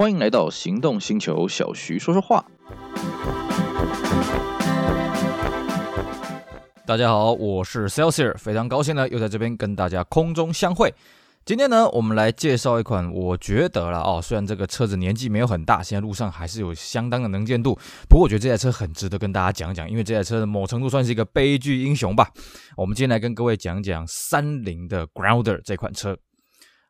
欢迎来到行动星球，小徐说说话。大家好，我是 Celsius，非常高兴呢，又在这边跟大家空中相会。今天呢，我们来介绍一款，我觉得了哦，虽然这个车子年纪没有很大，现在路上还是有相当的能见度，不过我觉得这台车很值得跟大家讲讲，因为这台车的某程度算是一个悲剧英雄吧。我们今天来跟各位讲讲三菱的 Grounder 这款车。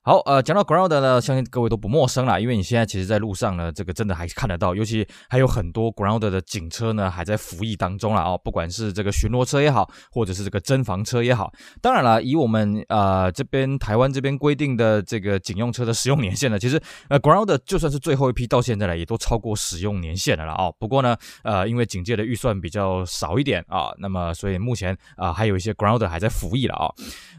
好，呃，讲到 ground 呢，相信各位都不陌生啦，因为你现在其实，在路上呢，这个真的还看得到，尤其还有很多 ground 的警车呢，还在服役当中啦哦，不管是这个巡逻车也好，或者是这个侦防车也好，当然了，以我们呃这边台湾这边规定的这个警用车的使用年限呢，其实呃 ground 就算是最后一批到现在来，也都超过使用年限的了啦哦。不过呢，呃，因为警界的预算比较少一点啊，那么所以目前啊、还有一些 ground 还在服役了啊。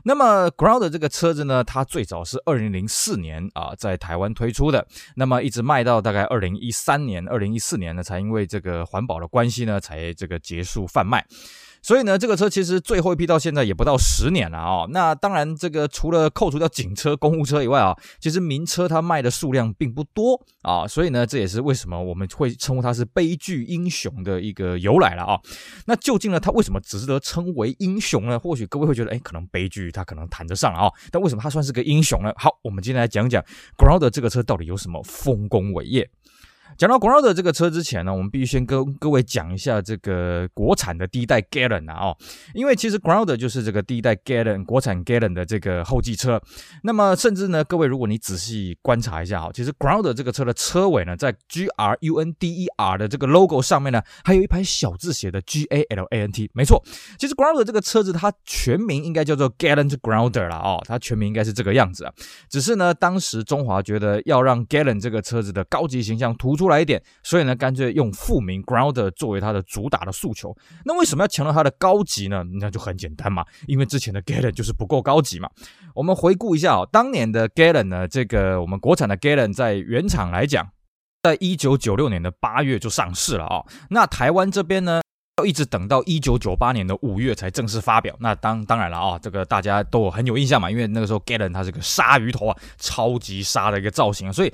那么 ground 这个车子呢，它最早是二二零零四年啊，在台湾推出的，那么一直卖到大概二零一三年、二零一四年呢，才因为这个环保的关系呢，才这个结束贩卖。所以呢，这个车其实最后一批到现在也不到十年了啊、那当然，这个除了扣除掉警车、公务车以外啊，其实民车它卖的数量并不多啊。所以呢，这也是为什么我们会称呼它是悲剧英雄的一个由来了啊。那究竟呢，它为什么值得称为英雄呢？或许各位会觉得，哎，可能悲剧它可能谈得上啊。但为什么它算是个英雄呢？好，我们今天来讲讲 Ground 这个车到底有什么丰功伟业。讲到 Grounder 这个车之前呢，我们必须先跟各位讲一下这个国产的第一代 Galant 啊，哦，因为其实 Grounder 就是这个第一代 Galant 国产 Galant 的这个后继车。那么甚至呢，各位如果你仔细观察一下哈，其实 Grounder 这个车的车尾呢，在 G R U N D E R 的这个 logo 上面呢，还有一排小字写的 G A L A N T。没错，其实 Grounder 这个车子它全名应该叫做 Galant Grounder 了哦，它全名应该是这个样子啊。只是呢，当时中华觉得要让 Galant 这个车子的高级形象突出来一点，所以呢，干脆用副名 Ground 作为它的主打的诉求。那为什么要强调它的高级呢？那就很简单嘛，因为之前的 Galen 就是不够高级嘛。我们回顾一下哦，当年的 Galen 呢，这个我们国产的 Galen 在原厂来讲，在一九九六年的八月就上市了啊、哦。那台湾这边呢，要一直等到一九九八年的五月才正式发表。那当当然了啊、这个大家都很有印象嘛，因为那个时候 Galen 它是个鲨鱼头啊，超级鲨的一个造型，所以。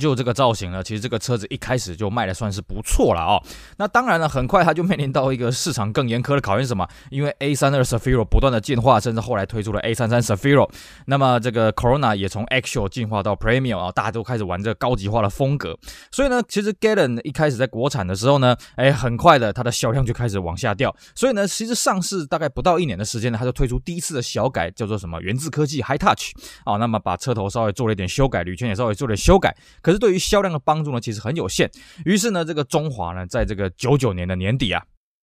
就这个造型呢，其实这个车子一开始就卖的算是不错了啊、那当然了，很快它就面临到一个市场更严苛的考验，什么？因为 A32 Zafiro 不断的进化，甚至后来推出了 A33 Zafiro。那么这个 Corona 也从 Actual 进化到 Premium 啊，大家都开始玩这个高级化的风格。所以呢，其实 Galan 一开始在国产的时候呢，哎，很快的它的销量就开始往下掉。所以呢，其实上市大概不到一年的时间呢，它就推出第一次的小改，叫做什么？源自科技 High Touch 啊。那么把车头稍微做了一点修改，铝圈也稍微做了修改。可是对于销量的帮助呢，其实很有限。于是呢，这个中华呢，在这个九九年的年底啊。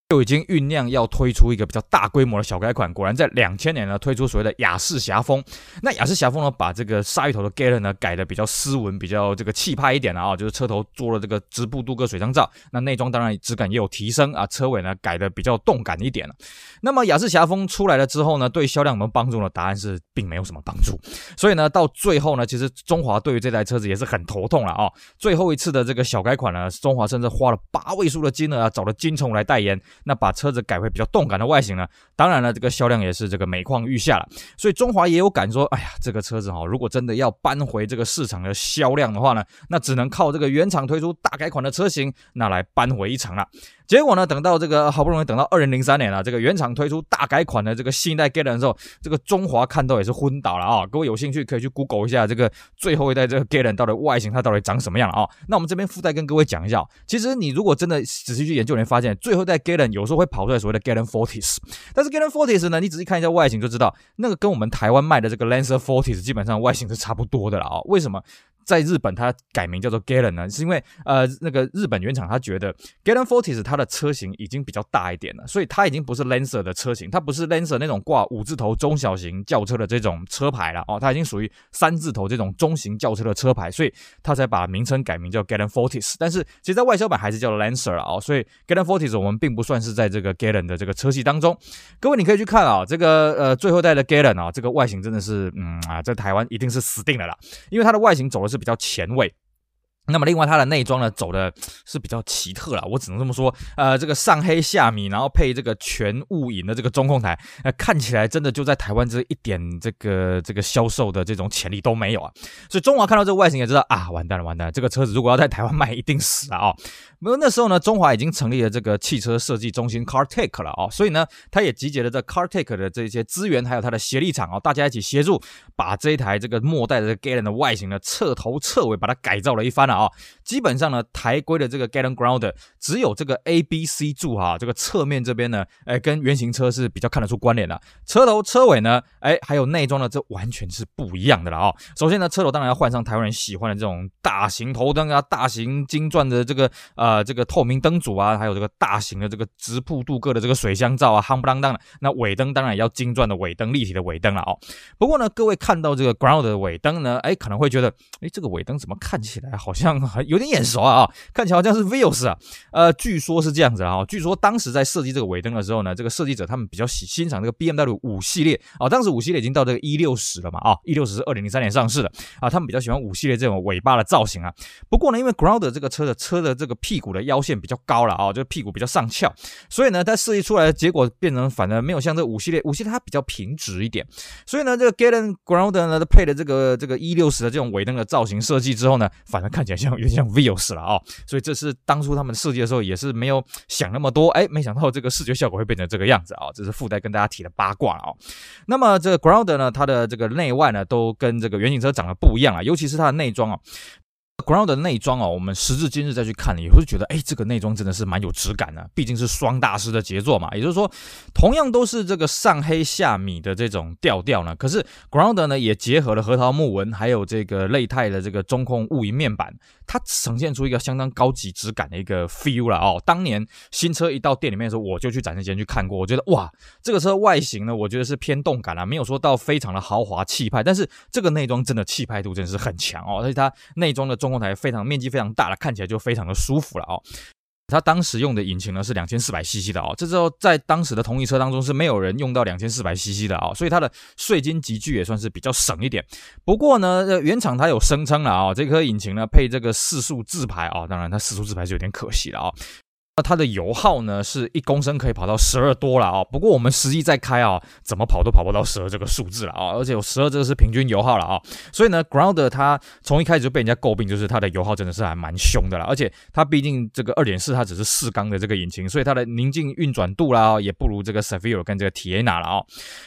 就已经酝酿要推出一个比较大规模的小改款，果然在两千年呢推出所谓的雅士侠风。那雅士侠风呢，把这个鲨鱼头的 Galant 呢改的比较斯文，比较这个气派一点了啊，就是车头做了这个直布镀铬水箱罩，那内装当然质感也有提升啊，车尾呢改的比较动感一点了。那么雅士侠风出来了之后呢，对销量有没有帮助呢？答案是并没有什么帮助。所以呢，到最后呢，其实中华对于这台车子也是很头痛了啊。最后一次的这个小改款呢，中华甚至花了八位数的金额啊，找了金虫来代言。那把车子改回比较动感的外形呢，当然了，这个销量也是这个每况愈下了。所以中华也有感说，哎呀，这个车子哈，如果真的要扳回这个市场的销量的话呢，那只能靠这个原厂推出大改款的车型，那来扳回一城了。结果呢，等到这个好不容易等到二零零三年了，这个原厂推出大改款的这个新一代 Galant 的时候，这个中华看到也是昏倒了啊！各位有兴趣可以去 Google 一下这个最后一代这个 Galant 到底外形它到底长什么样了啊？那我们这边附带跟各位讲一下，其实你如果真的仔细去研究，你会发现最后一代 Galant 有时候会跑出来所谓的 Galant Fortis，但是 Galant Fortis 呢，你仔细看一下外形就知道，那个跟我们台湾卖的这个 Lancer Fortis 基本上外形是差不多的了啊？为什么？在日本，它改名叫做 Galen 呢，是因为呃，那个日本原厂他觉得 Galen Fortis 它的车型已经比较大一点了，所以它已经不是 Lancer 的车型，它不是 Lancer 那种挂五字头中小型轿车的这种车牌了哦，它已经属于三字头这种中型轿车的车牌，所以它才把名称改名叫 Galen Fortis。但是其实在外销版还是叫 Lancer 了哦，所以 Galen Fortis 我们并不算是在这个 Galen 的这个车系当中。各位你可以去看啊，这个呃最后代的 Galen 啊，这个外形真的是嗯啊，在台湾一定是死定了啦，因为它的外形走的是比较前卫。那么另外它的内装呢，走的是比较奇特啦，我只能这么说。呃，这个上黑下米，然后配这个全雾影的这个中控台，呃，看起来真的就在台湾这一点这个这个销售的这种潜力都没有啊。所以中华看到这个外形也知道啊，完蛋了，完蛋了，这个车子如果要在台湾卖，一定死了啊。那么那时候呢，中华已经成立了这个汽车设计中心 CarTech 了啊，所以呢，他也集结了这 CarTech 的这些资源，还有他的协力厂啊，大家一起协助把这一台这个末代的 g a l e n 的外形呢，彻头彻尾把它改造了一番啊。啊，基本上呢，台规的这个 Galant Ground 只有这个 A、B、C 柱哈，这个侧面这边呢，哎，跟原型车是比较看得出关联的。车头、车尾呢，哎，还有内装呢，这完全是不一样的了啊。首先呢，车头当然要换上台湾人喜欢的这种大型头灯啊，大型金钻的这个呃这个透明灯组啊，还有这个大型的这个直瀑镀铬的这个水箱罩啊，夯不啷当的。那尾灯当然也要金钻的尾灯，立体的尾灯了哦。不过呢，各位看到这个 Ground 的尾灯呢，哎，可能会觉得，哎，这个尾灯怎么看起来好像？像有点眼熟啊啊，看起来好像是 Vios 啊，呃，据说是这样子啊，据说当时在设计这个尾灯的时候呢，这个设计者他们比较喜欣赏这个 BMW 五系列啊，当时五系列已经到这个 E 六十了嘛啊，E 六十是二零零三年上市的啊，他们比较喜欢五系列这种尾巴的造型啊。不过呢，因为 Grounder 这个车的车的这个屁股的腰线比较高了啊，就屁股比较上翘，所以呢，它设计出来的结果变成反而没有像这五系列，五系列它比较平直一点，所以呢，这个 Galant Grounder 呢配的这个这个 E 六十的这种尾灯的造型设计之后呢，反而看起 有点像。有点像 Vios 了啊、所以这是当初他们设计的时候也是没有想那么多，哎，没想到这个视觉效果会变成这个样子啊、这是附带跟大家提的八卦啊、那么这个 Ground 呢，它的这个内外呢都跟这个原型车长得不一样啊，尤其是它的内装啊。Ground 的内装啊，我们时至今日再去看，也会觉得，哎，这个内装真的是蛮有质感的。毕竟是双大师的杰作嘛，也就是说，同样都是这个上黑下米的这种调调呢，可是 Ground 呢也结合了核桃木纹，还有这个类态的这个中控雾银面板，它呈现出一个相当高级质感的一个 feel 了哦。当年新车一到店里面的时候，我就去展示间去看过，我觉得哇，这个车外形呢，我觉得是偏动感啊，没有说到非常的豪华气派，但是这个内装真的气派度真的是很强哦，而且它内装的中。中控台非常面积非常大了，看起来就非常的舒服了哦。它当时用的引擎呢是两千四百 CC 的哦，这时候在当时的同一车当中是没有人用到两千四百 CC 的啊，所以它的税金集聚也算是比较省一点。不过呢，原厂它有声称了啊，这颗引擎呢配这个四速自排啊，当然它四速自排是有点可惜了啊。它的油耗呢是一公升可以跑到十二多了啊，不过我们实际在开啊，怎么跑都跑不到十二这个数字了啊，而且有十二这个是平均油耗了啊，所以呢，Grounder 它从一开始就被人家诟病，就是它的油耗真的是还蛮凶的了，而且它毕竟这个二点四它只是四缸的这个引擎，所以它的宁静运转度啦也不如这个 Severo 跟这个 Teana 了啊。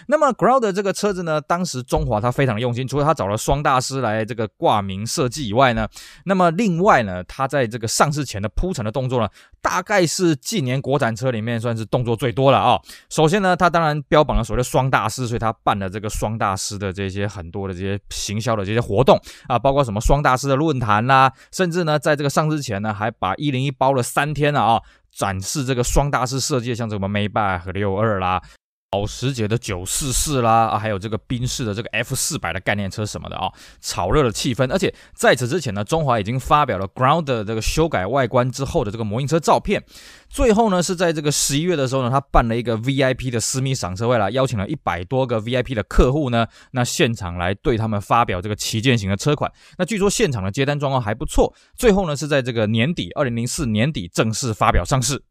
那么 Ground 这个车子呢，当时中华它非常用心，除了它找了双大师来这个挂名设计以外呢，那么另外呢，它在这个上市前的铺陈的动作呢，大概。是近年国产车里面算是动作最多了啊、首先呢，它当然标榜了所谓的双大师，所以它办了这个双大师的这些很多的这些行销的这些活动啊，包括什么双大师的论坛啦，甚至呢，在这个上市前呢，还把一零一包了三天了啊、展示这个双大师设计，像什么 Maybach 和六二啦。保时捷的九四四啦，啊，还有这个宾士的这个 F 四百的概念车什么的啊，炒热了气氛。而且在此之前呢，中华已经发表了 Grounder 这个修改外观之后的这个模型车照片。最后呢，是在这个十一月的时候呢，他办了一个 VIP 的私密赏车会啦，邀请了一百多个 VIP 的客户呢，那现场来对他们发表这个旗舰型的车款。那据说现场的接单状况还不错。最后呢，是在这个年底，二零零四年底正式发表上市。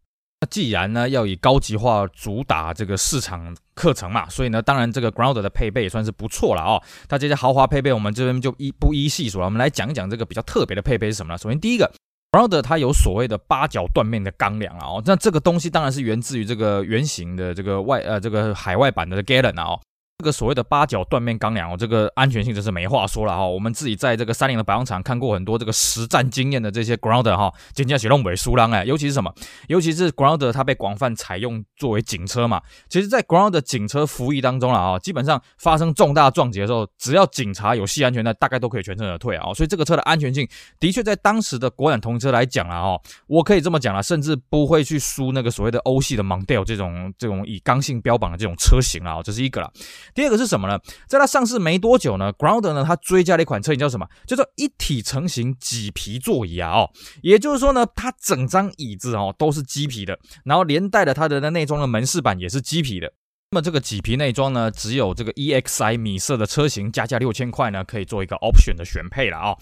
那既然呢要以高级化主打这个市场课程嘛，所以呢，当然这个 Grounder 的配备也算是不错了哦。那这些豪华配备，我们这边就一不一细数了。我们来讲一讲这个比较特别的配备是什么呢？首先第一个，Grounder 它有所谓的八角断面的钢梁啊哦，那这个东西当然是源自于这个原型的这个外呃这个海外版的 Galan 啊哦。这个所谓的八角断面钢梁哦，这个安全性真是没话说了哈。我们自己在这个三菱的保养厂看过很多这个实战经验的这些 Grounder 哈，简直是弄尾输浪哎。尤其是什么？尤其是 Grounder 它被广泛采用作为警车嘛。其实，在 Grounder 警车服役当中了啊，基本上发生重大撞击的时候，只要警察有系安全带，大概都可以全身而退啊。所以这个车的安全性的确在当时的国产同车来讲啊，哈，我可以这么讲了，甚至不会去输那个所谓的欧系的 Mondeo 这种这种以刚性标榜的这种车型啊。这是一个了。第二个是什么呢？在它上市没多久呢，Grounder 呢，它追加了一款车型叫什么？叫做一体成型麂皮座椅啊！哦，也就是说呢，它整张椅子哦都是麂皮的，然后连带的它的那内装的门饰板也是麂皮的。那么这个麂皮内装呢，只有这个 EXI 米色的车型加价六千块呢，可以做一个 option 的选配了啊、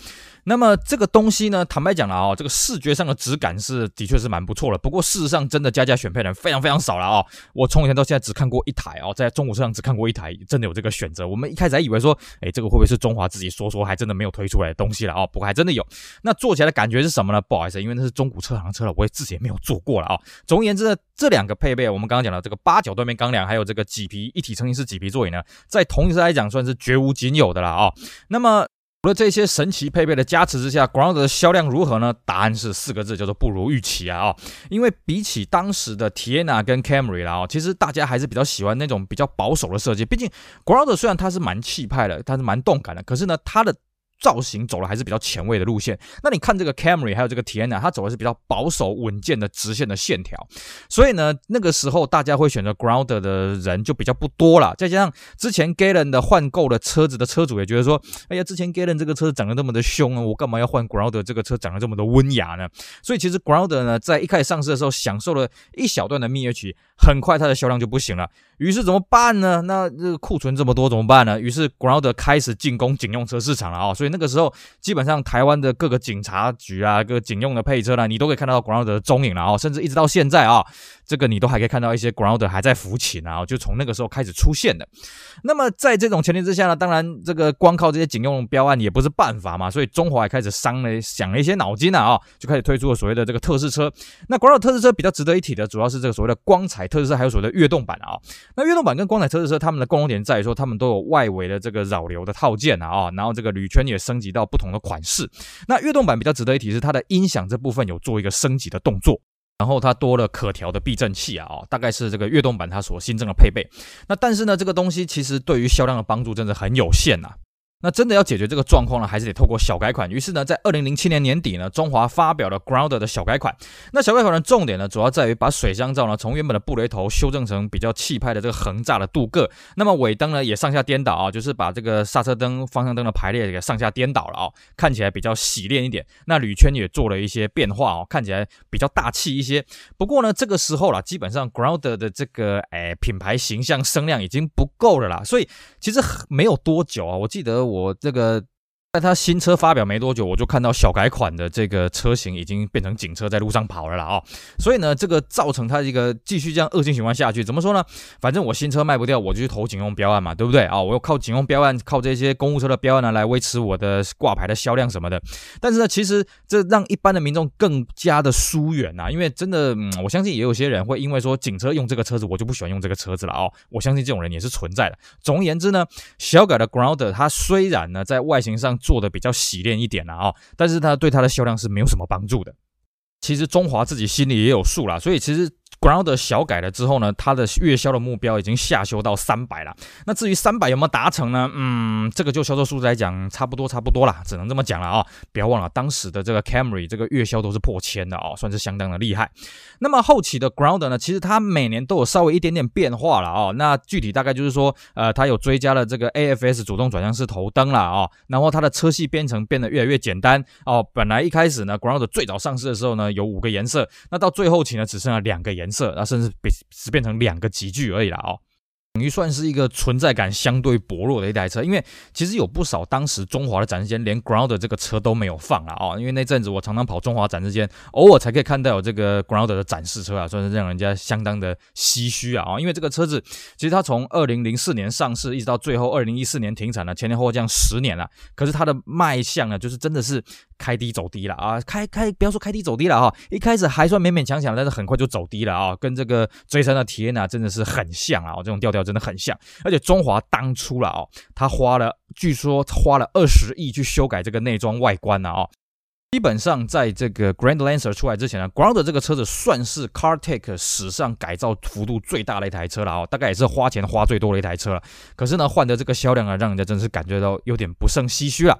那么这个东西呢，坦白讲了啊，这个视觉上的质感是的确是蛮不错的。不过事实上，真的加价选配的人非常非常少了啊、我从以前到现在只看过一台哦，在中古车上只看过一台，真的有这个选择。我们一开始还以为说，哎，这个会不会是中华自己说说，还真的没有推出来的东西了啊、不过还真的有。那坐起来的感觉是什么呢？不好意思，因为那是中古车行的车了，我也自己也没有坐过了啊、总而言之呢，这两个配备，我们刚刚讲的这个八角断面钢梁，还有这个麂皮一体。成型式麂皮座椅呢，在同一车来讲算是绝无仅有的了啊、那么除了这些神奇配备的加持之下，Ground 的销量如何呢？答案是四个字，叫做不如预期啊、因为比起当时的 Tiana 跟 Camry 啦，哦，其实大家还是比较喜欢那种比较保守的设计。毕竟 Ground 虽然它是蛮气派的，它是蛮动感的，可是呢，它的造型走的还是比较前卫的路线。那你看这个 Camry 还有这个 Teana，它走的是比较保守稳健的直线的线条。所以呢，那个时候大家会选择 Grounder 的人就比较不多了。再加上之前 Galen 的换购的车子的车主也觉得说，哎呀，之前 Galen 这个车子长得那么的凶啊，我干嘛要换 Grounder 这个车长得这么的温雅呢？所以其实 Grounder 呢，在一开始上市的时候，享受了一小段的蜜月期，很快它的销量就不行了。于是怎么办呢？那这个库存这么多怎么办呢？于是 Grounder 开始进攻警用车市场了啊、哦！所以那个时候，基本上台湾的各个警察局啊，各个警用的配车呢，你都可以看到 Grounder 的踪影了啊、哦！甚至一直到现在啊、这个你都还可以看到一些 Grounder 还在服勤啊，就从那个时候开始出现的。那么在这种前提之下呢，当然这个光靠这些警用标案也不是办法嘛，所以中华也开始伤了想了一些脑筋了啊、就开始推出了所谓的这个特仕车。那 Grounder 特仕车比较值得一提的，主要是这个所谓的光彩特仕车，还有所谓的跃动版啊、那跃动版跟光彩特仕车，它们的共同点在于说，它们都有外围的这个扰流的套件，啊，然后这个铝圈也升级到不同的款式。那悦动版比较值得一提是它的音响这部分有做一个升级的动作，然后它多了可调的避震器啊，啊，大概是这个悦动版它所新增的配备。那但是呢，这个东西其实对于销量的帮助真的很有限呐、啊。那真的要解决这个状况呢，还是得透过小改款。于是呢，在二零零七年年底呢，中华发表了 Grounder 的小改款。那小改款的重点呢，主要在于把水箱罩呢，从原本的布雷头修正成比较气派的这个横栅的镀铬。那么尾灯呢，也上下颠倒啊，就是把这个刹车灯、方向灯的排列给上下颠倒了啊，看起来比较洗练一点。那铝圈也做了一些变化哦，看起来比较大气一些。不过呢，这个时候啦，基本上 Grounder 的这个哎品牌形象声量已经不够了啦，所以其实没有多久啊，我记得。我这个。在他新车发表没多久，我就看到小改款的这个车型已经变成警车在路上跑了啦啊、哦！所以呢，这个造成它一个继续这样恶性循环下去。怎么说呢？反正我新车卖不掉，我就去投警用标案嘛，对不对啊、哦？我要靠警用标案，靠这些公务车的标案呢来维持我的挂牌的销量什么的。但是呢，其实这让一般的民众更加的疏远呐，因为真的、嗯，我相信也有些人会因为说警车用这个车子，我就不喜欢用这个车子了哦。我相信这种人也是存在的。总而言之呢，小改的 Grounder 它虽然呢在外形上，做的比较洗练一点了啊，但是它对它的销量是没有什么帮助的。其实中华自己心里也有数啦，所以其实。Ground 小改了之后呢，它的月销的目标已经下修到三百了。那至于三百有没有达成呢？嗯，这个就销售数字来讲，差不多差不多啦，只能这么讲了啊、不要忘了，当时的这个 Camry 这个月销都是破千的哦，算是相当的厉害。那么后期的 Ground 呢，其实它每年都有稍微一点点变化了哦。那具体大概就是说，呃，它有追加了这个 AFS 主动转向式头灯了哦，然后它的车系编程变得越来越简单哦。本来一开始呢，Ground 最早上市的时候呢，有五个颜色，那到最后期呢，只剩下两个颜色色。色，那甚至变只变成两个集聚而已了哦。等于算是一个存在感相对薄弱的一台车，因为其实有不少当时中华的展示间连 Ground 这个车都没有放了、哦。因为那阵子我常常跑中华展示间，偶尔才可以看到有这个 Ground 的展示车啊，算是让人家相当的唏嘘啊哦。因为这个车子其实它从二零零四年上市，一直到最后二零一四年停产了，前前后后这样十年了，可是它的卖相呢，就是真的是开低走低了啊。开开不要说开低走低了哈，一开始还算勉勉强强，但是很快就走低了啊，跟这个追山的体验啊真的是很像啊，这种调调。真的很像，而且中华当初了哦，他花了，据说花了二十亿去修改这个内装外观了哦。基本上在这个 Grand Lancer 出来之前呢，Ground 这个车子算是 CarTech 史上改造幅度最大的一台车了哦，大概也是花钱花最多的一台车了。可是呢，换的这个销量啊，让人家真是感觉到有点不胜唏嘘了。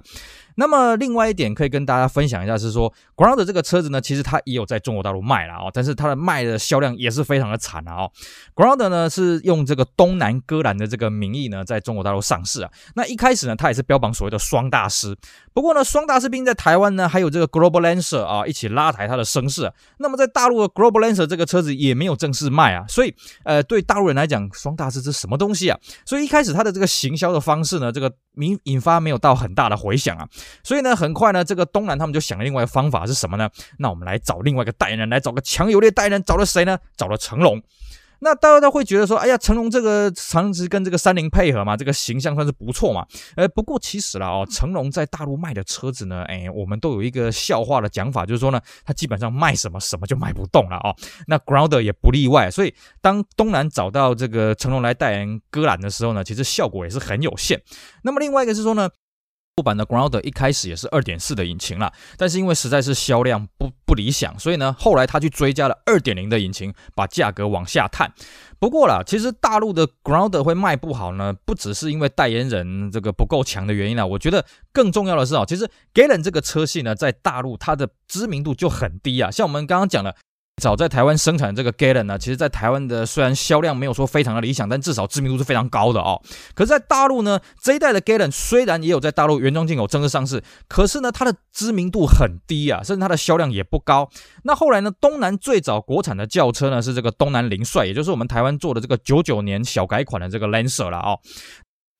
那么另外一点可以跟大家分享一下是说，Grounder 这个车子呢，其实它也有在中国大陆卖了哦，但是它的卖的销量也是非常的惨啊哦。Grounder 呢是用这个东南戈兰的这个名义呢，在中国大陆上市啊。那一开始呢，它也是标榜所谓的双大师，不过呢，双大师兵在台湾呢，还有这个 Global Lancer 啊，一起拉抬它的声势啊。那么在大陆的 Global Lancer 这个车子也没有正式卖啊，所以呃，对大陆人来讲，双大师是什么东西啊？所以一开始它的这个行销的方式呢，这个引引发没有到很大的回响啊。所以呢，很快呢，这个东南他们就想了另外一个方法是什么呢？那我们来找另外一个代言人，来找个强有力的代言人，找了谁呢？找了成龙。那大家会觉得说，哎呀，成龙这个长期跟这个三菱配合嘛，这个形象算是不错嘛。呃，不过其实啦哦，成龙在大陆卖的车子呢，哎，我们都有一个笑话的讲法，就是说呢，他基本上卖什么什么就卖不动了哦。那 Grounder 也不例外，所以当东南找到这个成龙来代言歌兰的时候呢，其实效果也是很有限。那么另外一个是说呢。副版的 Ground 一开始也是二点四的引擎啦，但是因为实在是销量不不理想，所以呢，后来他去追加了二点零的引擎，把价格往下探。不过啦，其实大陆的 Ground 会卖不好呢，不只是因为代言人这个不够强的原因啦，我觉得更重要的是啊，其实 Galen 这个车系呢，在大陆它的知名度就很低啊，像我们刚刚讲的。早在台湾生产的这个 Galen 呢，其实，在台湾的虽然销量没有说非常的理想，但至少知名度是非常高的哦。可是，在大陆呢，这一代的 Galen 虽然也有在大陆原装进口正式上市，可是呢，它的知名度很低啊，甚至它的销量也不高。那后来呢，东南最早国产的轿车呢，是这个东南凌帅，也就是我们台湾做的这个九九年小改款的这个 Lancer 了哦。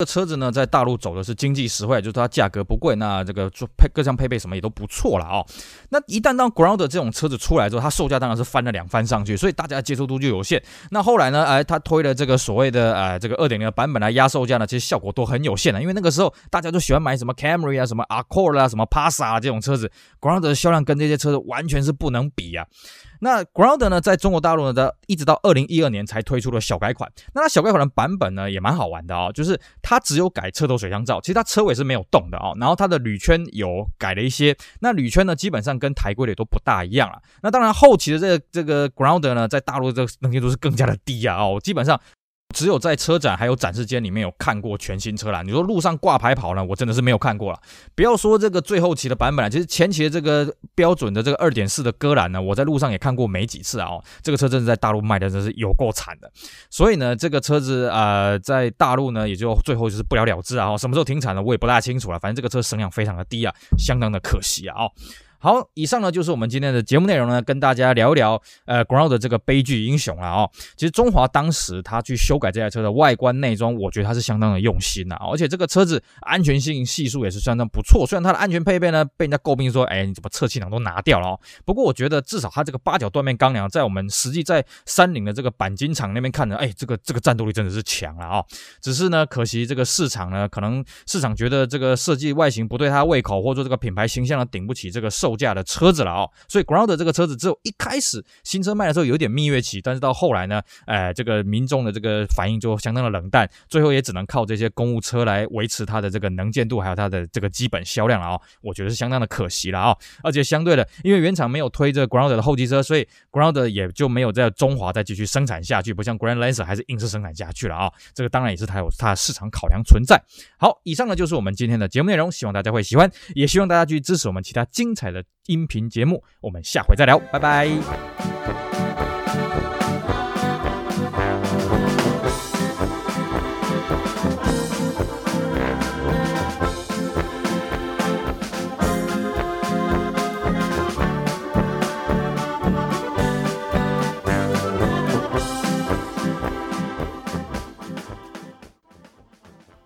这车子呢，在大陆走的是经济实惠，就是它价格不贵，那这个配各项配备什么也都不错了哦。那一旦当 Ground 这种车子出来之后，它售价当然是翻了两番上去，所以大家接受度就有限。那后来呢，哎，他推了这个所谓的呃这个二点零的版本来压售价呢，其实效果都很有限的，因为那个时候大家都喜欢买什么 Camry 啊、什么 Accord 啊、什么 Passat 啊这种车子，Ground 的销量跟这些车子完全是不能比啊。那 Ground 呢，在中国大陆呢，的一直到二零一二年才推出了小改款。那它小改款的版本呢，也蛮好玩的哦，就是它它只有改车头水箱罩，其实它车尾是没有动的哦。然后它的铝圈有改了一些，那铝圈呢，基本上跟台规的也都不大一样了。那当然后期的这个这个 Grounder 呢，在大陆这个能见度是更加的低啊哦，基本上。只有在车展还有展示间里面有看过全新车啦。你说路上挂牌跑呢，我真的是没有看过了。不要说这个最后期的版本了，其实前期的这个标准的这个二点四的戈兰呢，我在路上也看过没几次啊。这个车真的在大陆卖的真是有够惨的。所以呢，这个车子呃在大陆呢也就最后就是不了了之啊。什么时候停产呢？我也不大清楚了。反正这个车声量非常的低啊，相当的可惜啊。哦。好，以上呢就是我们今天的节目内容呢，跟大家聊一聊呃 Ground 这个悲剧英雄了哦。其实中华当时他去修改这台车的外观内装，我觉得他是相当的用心呐，而且这个车子安全性系数也是相当不错。虽然它的安全配备呢被人家诟病说，哎，你怎么侧气囊都拿掉了哦？不过我觉得至少它这个八角断面钢梁，在我们实际在三菱的这个钣金厂那边看呢，哎，这个这个战斗力真的是强了哦。只是呢，可惜这个市场呢，可能市场觉得这个设计外形不对他胃口，或者说这个品牌形象呢顶不起这个售。售价的车子了哦，所以 Grounder 这个车子只有一开始新车卖的时候有点蜜月期，但是到后来呢，哎，这个民众的这个反应就相当的冷淡，最后也只能靠这些公务车来维持它的这个能见度，还有它的这个基本销量了哦。我觉得是相当的可惜了哦。而且相对的，因为原厂没有推这 Grounder 的后继车，所以 Grounder 也就没有在中华再继续生产下去，不像 Grand Lancer 还是硬是生产下去了啊、这个当然也是它有它的市场考量存在。好，以上呢就是我们今天的节目内容，希望大家会喜欢，也希望大家继续支持我们其他精彩的音频节目。我们下回再聊，拜拜。